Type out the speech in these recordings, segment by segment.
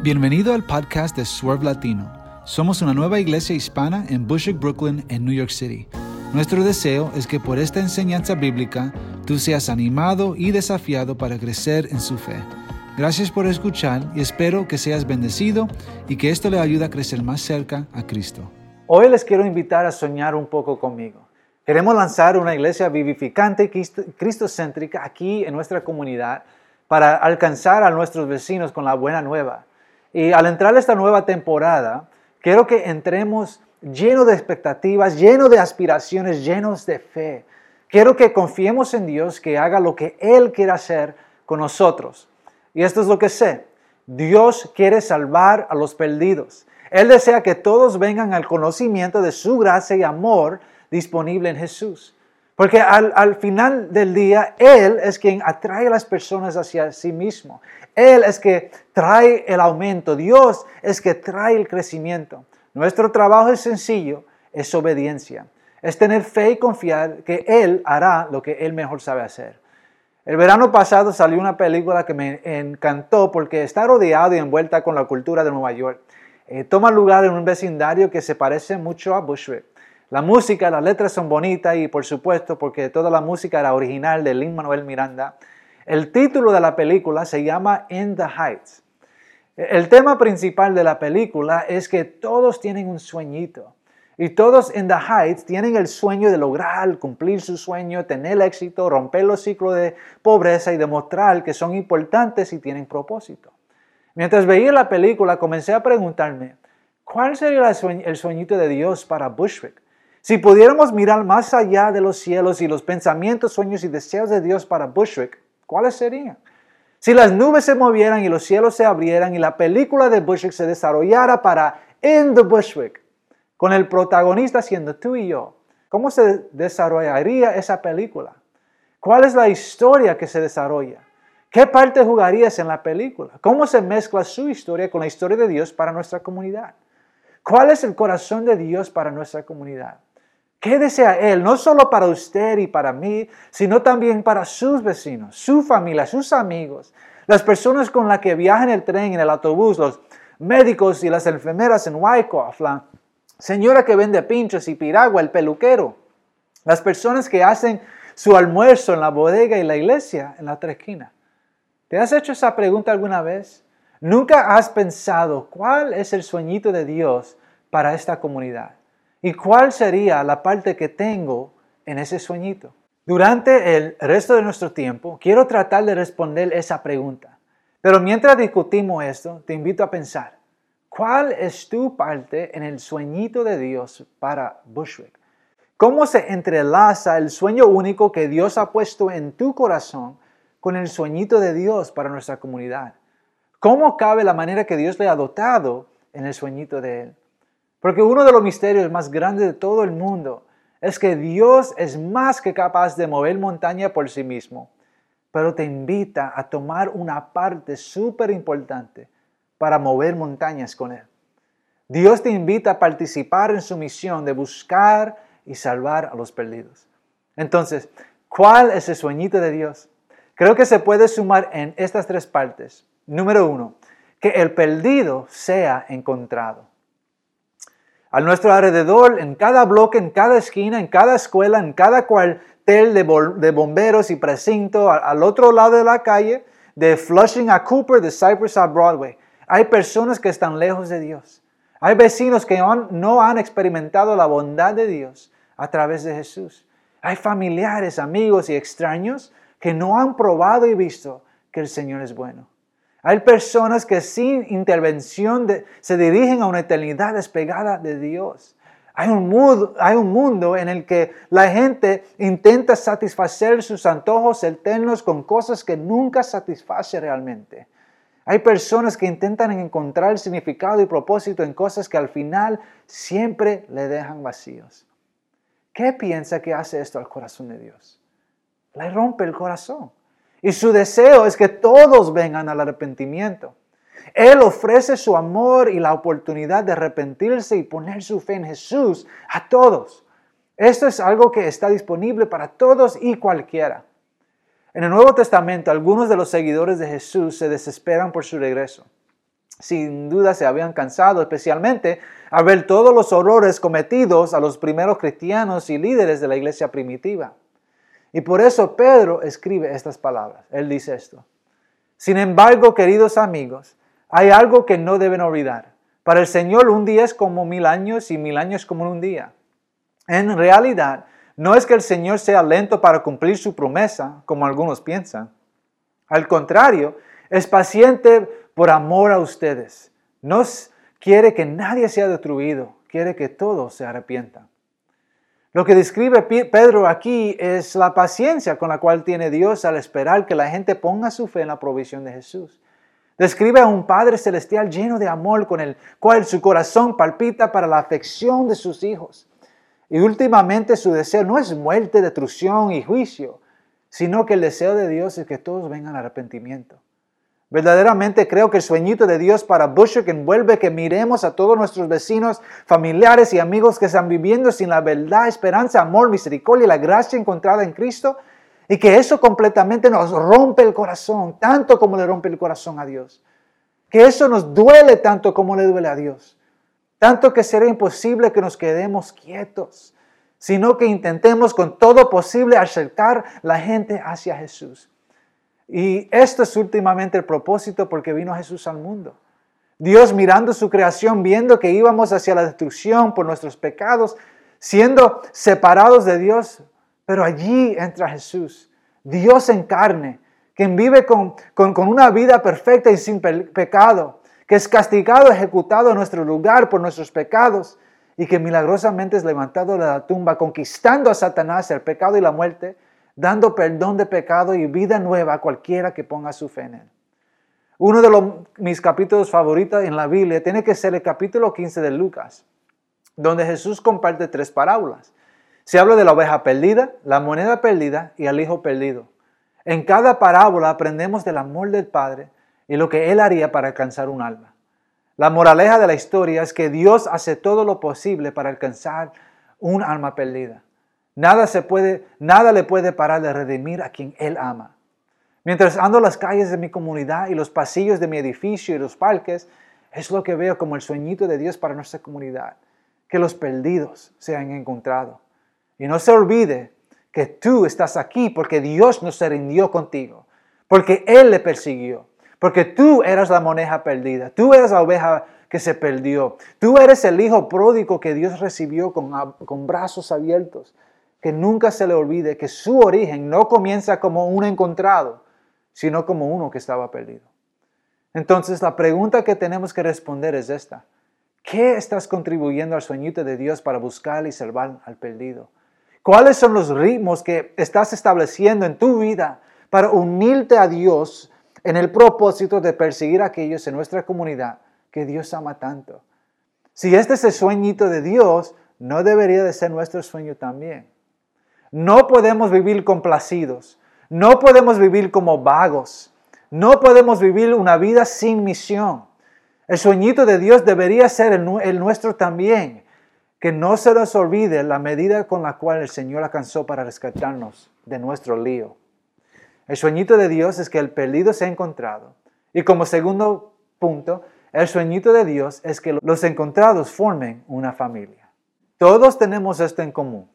Bienvenido al podcast de Swerve Latino. Somos una nueva iglesia hispana en Bushwick, Brooklyn, en New York City. Nuestro deseo es que por esta enseñanza bíblica tú seas animado y desafiado para crecer en su fe. Gracias por escuchar y espero que seas bendecido y que esto le ayude a crecer más cerca a Cristo. Hoy les quiero invitar a soñar un poco conmigo. Queremos lanzar una iglesia vivificante y cristocéntrica aquí en nuestra comunidad para alcanzar a nuestros vecinos con la buena nueva. Y al entrar esta nueva temporada, quiero que entremos lleno de expectativas, lleno de aspiraciones, llenos de fe. Quiero que confiemos en Dios que haga lo que Él quiere hacer con nosotros. Y esto es lo que sé. Dios quiere salvar a los perdidos. Él desea que todos vengan al conocimiento de su gracia y amor disponible en Jesús. Porque al, final del día, Él es quien atrae a las personas hacia sí mismo. Él es que trae el aumento. Dios es que trae el crecimiento. Nuestro trabajo es sencillo, es obediencia. Es tener fe y confiar que Él hará lo que Él mejor sabe hacer. El verano pasado salió una película que me encantó porque está rodeado y envuelta con la cultura de Nueva York. Eh, toma lugar en un vecindario que se parece mucho a Bushwick. La música, las letras son bonitas y por supuesto porque toda la música era original de Lin Manuel Miranda. El título de la película se llama In the Heights. El tema principal de la película es que todos tienen un sueñito. Y todos en The Heights tienen el sueño de lograr cumplir su sueño, tener éxito, romper los ciclos de pobreza y demostrar que son importantes y tienen propósito. Mientras veía la película comencé a preguntarme, ¿cuál sería el sueñito de Dios para Bushwick? Si pudiéramos mirar más allá de los cielos y los pensamientos, sueños y deseos de Dios para Bushwick, ¿cuáles serían? Si las nubes se movieran y los cielos se abrieran y la película de Bushwick se desarrollara para In the Bushwick, con el protagonista siendo tú y yo, ¿cómo se desarrollaría esa película? ¿Cuál es la historia que se desarrolla? ¿Qué parte jugarías en la película? ¿Cómo se mezcla su historia con la historia de Dios para nuestra comunidad? ¿Cuál es el corazón de Dios para nuestra comunidad? ¿Qué desea Él? No solo para usted y para mí, sino también para sus vecinos, su familia, sus amigos, las personas con las que viajan en el tren, en el autobús, los médicos y las enfermeras en Wyckoff, la señora que vende pinchos y piragua, el peluquero, las personas que hacen su almuerzo en la bodega y la iglesia en la otra. ¿Te has hecho esa pregunta alguna vez? ¿Nunca has pensado cuál es el sueñito de Dios para esta comunidad? ¿Y cuál sería la parte que tengo en ese sueñito? Durante el resto de nuestro tiempo, quiero tratar de responder esa pregunta. Pero mientras discutimos esto, te invito a pensar, ¿cuál es tu parte en el sueñito de Dios para Bushwick? ¿Cómo se entrelaza el sueño único que Dios ha puesto en tu corazón con el sueñito de Dios para nuestra comunidad? ¿Cómo cabe la manera que Dios le ha dotado en el sueñito de Él? Porque uno de los misterios más grandes de todo el mundo es que Dios es más que capaz de mover montaña por sí mismo, pero te invita a tomar una parte súper importante para mover montañas con Él. Dios te invita a participar en su misión de buscar y salvar a los perdidos. Entonces, ¿cuál es el sueñito de Dios? Creo que se puede sumar en estas tres partes. Número uno, que el perdido sea encontrado. A nuestro alrededor, en cada bloque, en cada esquina, en cada escuela, en cada cuartel de, bomberos y precinto, al otro lado de la calle, de Flushing a Cooper, de Cypress a Broadway, hay personas que están lejos de Dios. Hay vecinos que no han experimentado la bondad de Dios a través de Jesús. Hay familiares, amigos y extraños que no han probado y visto que el Señor es bueno. Hay personas que sin intervención se dirigen a una eternidad despegada de Dios. Hay un, mundo, hay un mundo en el que la gente intenta satisfacer sus antojos eternos con cosas que nunca satisface realmente. Hay personas que intentan encontrar significado y propósito en cosas que al final siempre le dejan vacíos. ¿Qué piensa que hace esto al corazón de Dios? Le rompe el corazón. Y su deseo es que todos vengan al arrepentimiento. Él ofrece su amor y la oportunidad de arrepentirse y poner su fe en Jesús a todos. Esto es algo que está disponible para todos y cualquiera. En el Nuevo Testamento, algunos de los seguidores de Jesús se desesperan por su regreso. sin duda se habían cansado, especialmente a ver todos los horrores cometidos a los primeros cristianos y líderes de la iglesia primitiva. Y por eso Pedro escribe estas palabras. Él dice esto. Sin embargo, queridos amigos, hay algo que no deben olvidar. Para el Señor un día es como mil años y mil años como un día. En realidad, no es que el Señor sea lento para cumplir su promesa, como algunos piensan. Al contrario, es paciente por amor a ustedes. No quiere que nadie sea destruido, quiere que todos se arrepientan. Lo que describe Pedro aquí es la paciencia con la cual tiene Dios al esperar que la gente ponga su fe en la provisión de Jesús. Describe a un Padre Celestial lleno de amor con el cual su corazón palpita para la afección de sus hijos. Y últimamente su deseo no es muerte, destrucción y juicio, sino que el deseo de Dios es que todos vengan al arrepentimiento. Verdaderamente creo que el sueñito de Dios para Bushwick envuelve que miremos a todos nuestros vecinos, familiares y amigos que están viviendo sin la verdad, esperanza, amor, misericordia y la gracia encontrada en Cristo. Y que eso completamente nos rompe el corazón, tanto como le rompe el corazón a Dios. Que eso nos duele tanto como le duele a Dios. Tanto que será imposible que nos quedemos quietos, sino que intentemos con todo posible acercar la gente hacia Jesús. Y esto es últimamente el propósito porque vino Jesús al mundo. Dios mirando su creación, viendo que íbamos hacia la destrucción por nuestros pecados, siendo separados de Dios, pero allí entra Jesús, Dios en carne, quien vive con, una vida perfecta y sin pecado, que es castigado, ejecutado en nuestro lugar por nuestros pecados y que milagrosamente es levantado de la tumba, conquistando a Satanás, el pecado y la muerte, dando perdón de pecado y vida nueva a cualquiera que ponga su fe en Él. Uno de mis capítulos favoritos en la Biblia tiene que ser el capítulo 15 de Lucas, donde Jesús comparte tres parábolas. Se habla de la oveja perdida, la moneda perdida y el hijo perdido. En cada parábola aprendemos del amor del Padre y lo que Él haría para alcanzar un alma. La moraleja de la historia es que Dios hace todo lo posible para alcanzar un alma perdida. Nada, se puede, nada le puede parar de redimir a quien Él ama. Mientras ando las calles de mi comunidad y los pasillos de mi edificio y los parques, es lo que veo como el sueñito de Dios para nuestra comunidad, que los perdidos sean encontrados. Y no se olvide que tú estás aquí porque Dios no se rindió contigo, porque Él le persiguió, porque tú eras la moneda perdida, tú eras la oveja que se perdió, tú eres el hijo pródigo que Dios recibió con, con brazos abiertos que nunca se le olvide que su origen no comienza como un encontrado, sino como uno que estaba perdido. Entonces la pregunta que tenemos que responder es esta. ¿Qué estás contribuyendo al sueñito de Dios para buscar y salvar al perdido? ¿Cuáles son los ritmos que estás estableciendo en tu vida para unirte a Dios en el propósito de perseguir a aquellos en nuestra comunidad que Dios ama tanto? Si este es el sueñito de Dios, no debería de ser nuestro sueño también. No podemos vivir complacidos. No podemos vivir como vagos. No podemos vivir una vida sin misión. El sueñito de Dios debería ser el, nuestro también. Que no se nos olvide la medida con la cual el Señor alcanzó para rescatarnos de nuestro lío. El sueñito de Dios es que el perdido se ha encontrado. Y como segundo punto, el sueñito de Dios es que los encontrados formen una familia. Todos tenemos esto en común.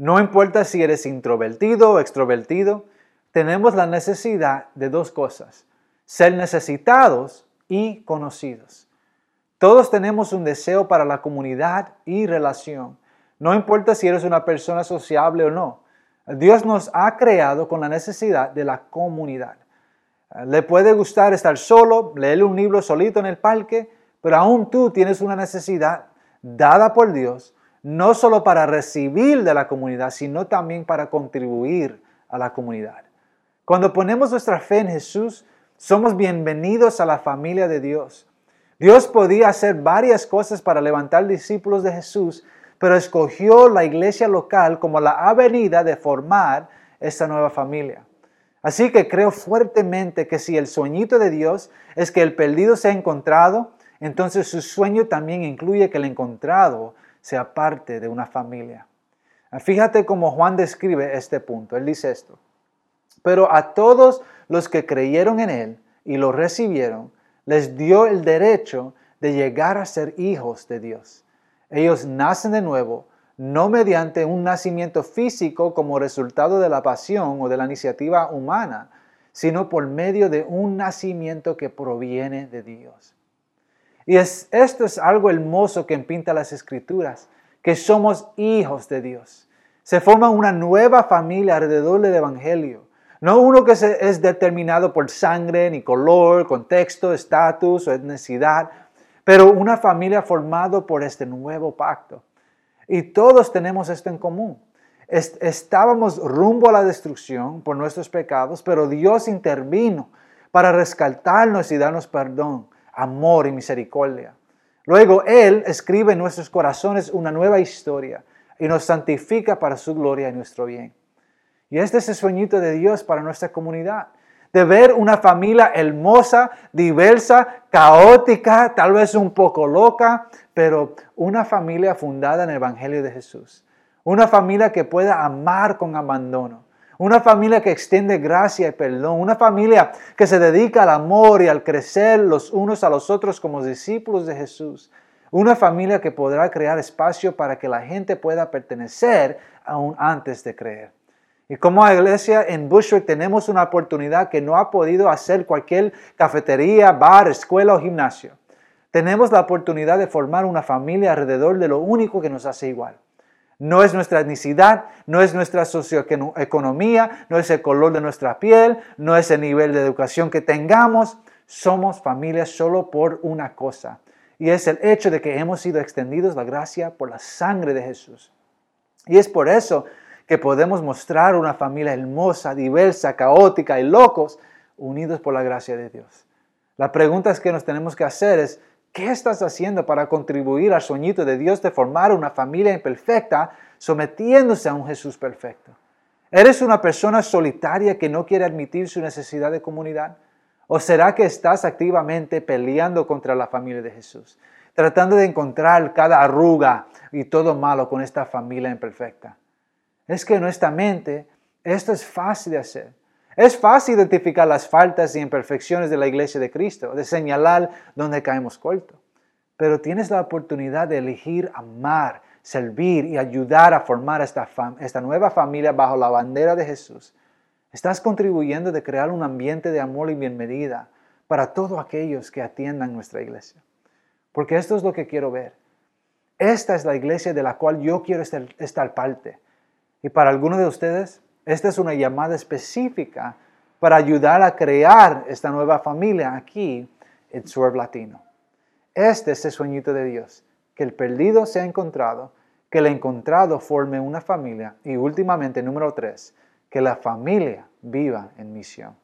No importa si eres introvertido o extrovertido, tenemos la necesidad de dos cosas, ser necesitados y conocidos. Todos tenemos un deseo para la comunidad y relación. No importa si eres una persona sociable o no. Dios nos ha creado con la necesidad de la comunidad. Le puede gustar estar solo, leer un libro solito en el parque, pero aún tú tienes una necesidad dada por Dios no solo para recibir de la comunidad, sino también para contribuir a la comunidad. Cuando ponemos nuestra fe en Jesús, somos bienvenidos a la familia de Dios. Dios podía hacer varias cosas para levantar discípulos de Jesús, pero escogió la iglesia local como la avenida de formar esta nueva familia. Así que creo fuertemente que si el sueñito de Dios es que el perdido sea encontrado, entonces su sueño también incluye que el encontrado sea parte de una familia. Fíjate cómo Juan describe este punto. Él dice esto. Pero a todos los que creyeron en Él y lo recibieron, les dio el derecho de llegar a ser hijos de Dios. Ellos nacen de nuevo, no mediante un nacimiento físico como resultado de la pasión o de la iniciativa humana, sino por medio de un nacimiento que proviene de Dios. Y es, esto es algo hermoso que pinta las escrituras, que somos hijos de Dios. Se forma una nueva familia alrededor del Evangelio. No uno que es determinado por sangre, ni color, contexto, estatus o etnicidad, pero una familia formada por este nuevo pacto. Y todos tenemos esto en común. Estábamos rumbo a la destrucción por nuestros pecados, pero Dios intervino para rescatarnos y darnos perdón, amor y misericordia. Luego Él escribe en nuestros corazones una nueva historia y nos santifica para su gloria y nuestro bien. Y este es el sueñito de Dios para nuestra comunidad, de ver una familia hermosa, diversa, caótica, tal vez un poco loca, pero una familia fundada en el Evangelio de Jesús. Una familia que pueda amar con abandono. Una familia que extiende gracia y perdón. Una familia que se dedica al amor y al crecer los unos a los otros como discípulos de Jesús. Una familia que podrá crear espacio para que la gente pueda pertenecer aún antes de creer. Y como iglesia en Bushwick tenemos una oportunidad que no ha podido hacer cualquier cafetería, bar, escuela o gimnasio. Tenemos la oportunidad de formar una familia alrededor de lo único que nos hace igual. No es nuestra etnicidad, no es nuestra socioeconomía, no es el color de nuestra piel, no es el nivel de educación que tengamos. Somos familia solo por una cosa. Y es el hecho de que hemos sido extendidos la gracia por la sangre de Jesús. Y es por eso que podemos mostrar una familia hermosa, diversa, caótica y locos, unidos por la gracia de Dios. La pregunta que nos tenemos que hacer es, ¿qué estás haciendo para contribuir al sueñito de Dios de formar una familia imperfecta sometiéndose a un Jesús perfecto? ¿Eres una persona solitaria que no quiere admitir su necesidad de comunidad? ¿O será que estás activamente peleando contra la familia de Jesús? Tratando de encontrar cada arruga y todo malo con esta familia imperfecta es que honestamente esto es fácil de hacer. Es fácil identificar las faltas y imperfecciones de la iglesia de Cristo, de señalar dónde caemos corto. Pero tienes la oportunidad de elegir amar, servir y ayudar a formar esta, nueva familia bajo la bandera de Jesús. Estás contribuyendo de crear un ambiente de amor y bienvenida para todos aquellos que atiendan nuestra iglesia. Porque esto es lo que quiero ver. Esta es la iglesia de la cual yo quiero estar, estar parte y para algunos de ustedes, esta es una llamada específica para ayudar a crear esta nueva familia aquí en Swerve Latino. Este es el sueñito de Dios, que el perdido sea encontrado, que el encontrado forme una familia y últimamente, número tres, que la familia viva en misión.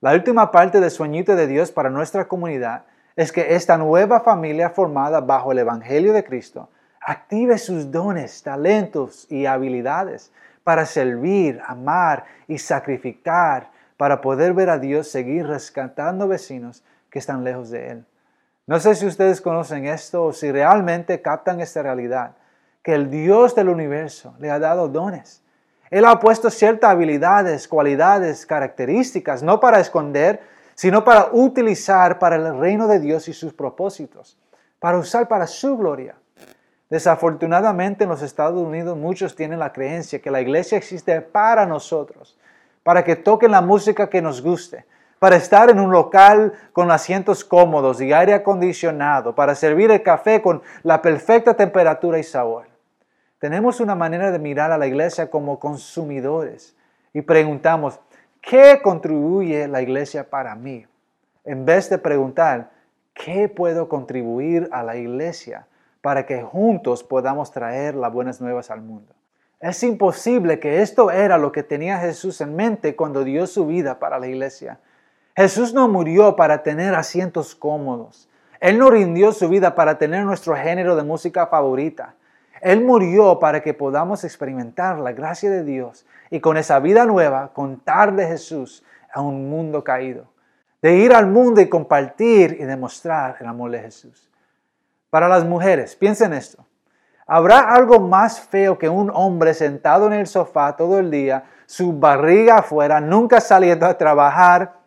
La última parte del sueñito de Dios para nuestra comunidad es que esta nueva familia formada bajo el Evangelio de Cristo Active sus dones, talentos y habilidades para servir, amar y sacrificar para poder ver a Dios seguir rescatando vecinos que están lejos de Él. No sé si ustedes conocen esto o si realmente captan esta realidad, que el Dios del universo le ha dado dones. Él ha puesto ciertas habilidades, cualidades, características, no para esconder, sino para utilizar para el reino de Dios y sus propósitos, para usar para su gloria. Desafortunadamente en los Estados Unidos muchos tienen la creencia que la iglesia existe para nosotros, para que toquen la música que nos guste, para estar en un local con asientos cómodos y aire acondicionado, para servir el café con la perfecta temperatura y sabor. Tenemos una manera de mirar a la iglesia como consumidores y preguntamos, ¿qué contribuye la iglesia para mí? En vez de preguntar, ¿qué puedo contribuir a la iglesia para que juntos podamos traer las buenas nuevas al mundo. Es imposible que esto era lo que tenía Jesús en mente cuando dio su vida para la iglesia. Jesús no murió para tener asientos cómodos. Él no rindió su vida para tener nuestro género de música favorita. Él murió para que podamos experimentar la gracia de Dios y con esa vida nueva contar de Jesús a un mundo caído. De ir al mundo y compartir y demostrar el amor de Jesús. Para las mujeres, piensen esto. ¿Habrá algo más feo que un hombre sentado en el sofá todo el día, su barriga afuera, nunca saliendo a trabajar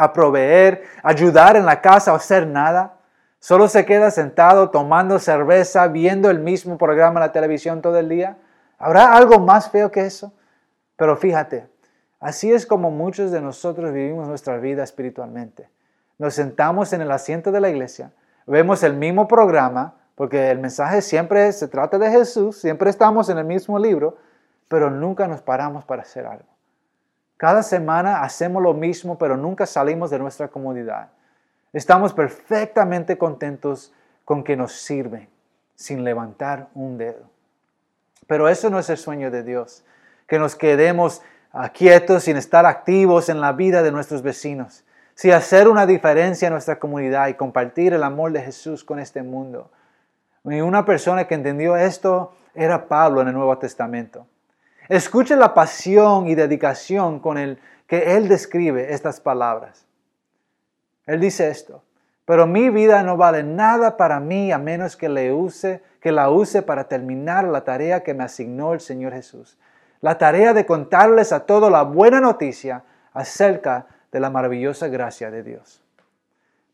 a proveer, ayudar en la casa o hacer nada. Solo se queda sentado tomando cerveza, viendo el mismo programa en la televisión todo el día. ¿Habrá algo más feo que eso? Pero fíjate, así es como muchos de nosotros vivimos nuestra vida espiritualmente. Nos sentamos en el asiento de la iglesia, vemos el mismo programa, porque el mensaje siempre se trata de Jesús, siempre estamos en el mismo libro, pero nunca nos paramos para hacer algo. Cada semana hacemos lo mismo, pero nunca salimos de nuestra comodidad. Estamos perfectamente contentos con que nos sirven, sin levantar un dedo. Pero eso no es el sueño de Dios, que nos quedemos quietos sin estar activos en la vida de nuestros vecinos, sin hacer una diferencia en nuestra comunidad y compartir el amor de Jesús con este mundo. Y una persona que entendió esto era Pablo en el Nuevo Testamento. Escuche la pasión y dedicación con el que él describe estas palabras. Él dice esto, pero mi vida no vale nada para mí a menos que, le use, que la use para terminar la tarea que me asignó el Señor Jesús. La tarea de contarles a todos la buena noticia acerca de la maravillosa gracia de Dios.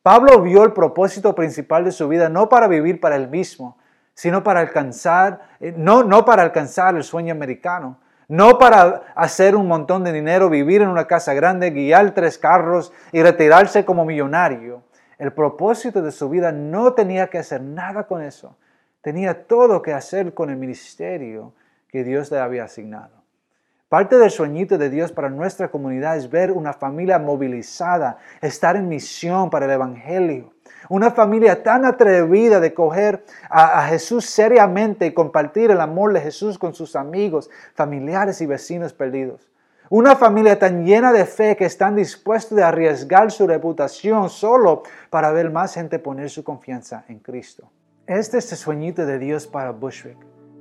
Pablo vio el propósito principal de su vida no para vivir para él mismo, sino para alcanzar, eh, no, no para alcanzar el sueño americano, no para hacer un montón de dinero, vivir en una casa grande, guiar tres carros y retirarse como millonario. El propósito de su vida no tenía que hacer nada con eso. Tenía todo que hacer con el ministerio que Dios le había asignado. Parte del sueñito de Dios para nuestra comunidad es ver una familia movilizada, estar en misión para el Evangelio. Una familia tan atrevida de coger a, Jesús seriamente y compartir el amor de Jesús con sus amigos, familiares y vecinos perdidos. Una familia tan llena de fe que están dispuestos a arriesgar su reputación solo para ver más gente poner su confianza en Cristo. Este es el sueñito de Dios para Bushwick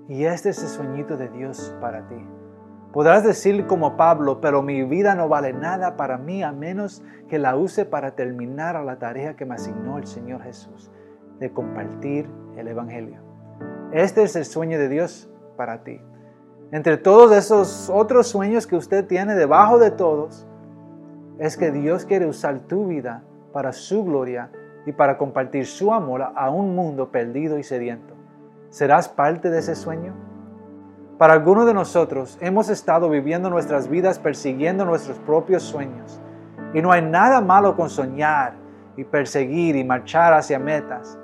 y este es el sueñito de Dios para ti. Podrás decir como Pablo, pero mi vida no vale nada para mí a menos que la use para terminar la tarea que me asignó el Señor Jesús, de compartir el Evangelio. Este es el sueño de Dios para ti. Entre todos esos otros sueños que usted tiene, debajo de todos, es que Dios quiere usar tu vida para su gloria y para compartir su amor a un mundo perdido y sediento. ¿Serás parte de ese sueño? Para algunos de nosotros hemos estado viviendo nuestras vidas persiguiendo nuestros propios sueños. Y no hay nada malo con soñar y perseguir y marchar hacia metas.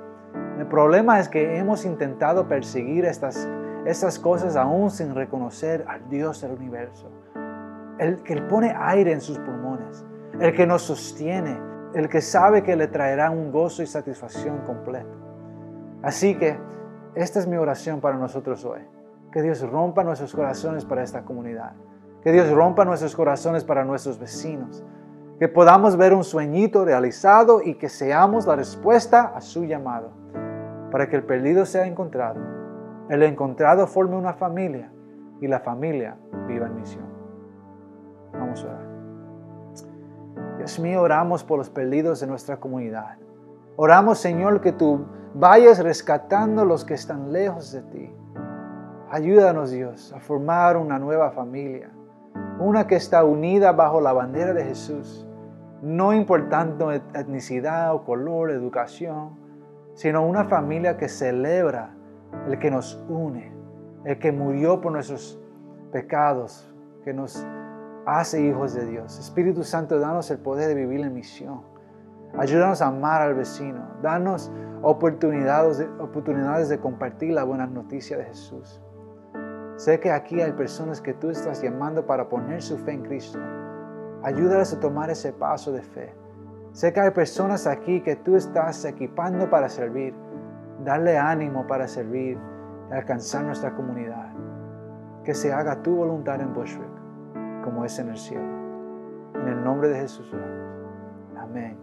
El problema es que hemos intentado perseguir estas, estas cosas aún sin reconocer al Dios del universo. El que pone aire en sus pulmones, el que nos sostiene, el que sabe que le traerá un gozo y satisfacción completo. Así que esta es mi oración para nosotros hoy. Que Dios rompa nuestros corazones para esta comunidad. Que Dios rompa nuestros corazones para nuestros vecinos. Que podamos ver un sueñito realizado y que seamos la respuesta a su llamado. Para que el perdido sea encontrado. El encontrado forme una familia y la familia viva en misión. Vamos a orar. Dios mío, oramos por los perdidos de nuestra comunidad. Oramos, Señor, que tú vayas rescatando los que están lejos de ti Ayúdanos, Dios, a formar una nueva familia, una que está unida bajo la bandera de Jesús, no importando etnicidad o color, educación, sino una familia que celebra el que nos une, el que murió por nuestros pecados, que nos hace hijos de Dios. Espíritu Santo, danos el poder de vivir en misión. Ayúdanos a amar al vecino. Danos oportunidades de, oportunidades de compartir la buena noticia de Jesús. Sé que aquí hay personas que tú estás llamando para poner su fe en Cristo. Ayúdalas a tomar ese paso de fe. Sé que hay personas aquí que tú estás equipando para servir. Darle ánimo para servir y alcanzar nuestra comunidad. Que se haga tu voluntad en Bushwick como es en el cielo. En el nombre de Jesús. Amén.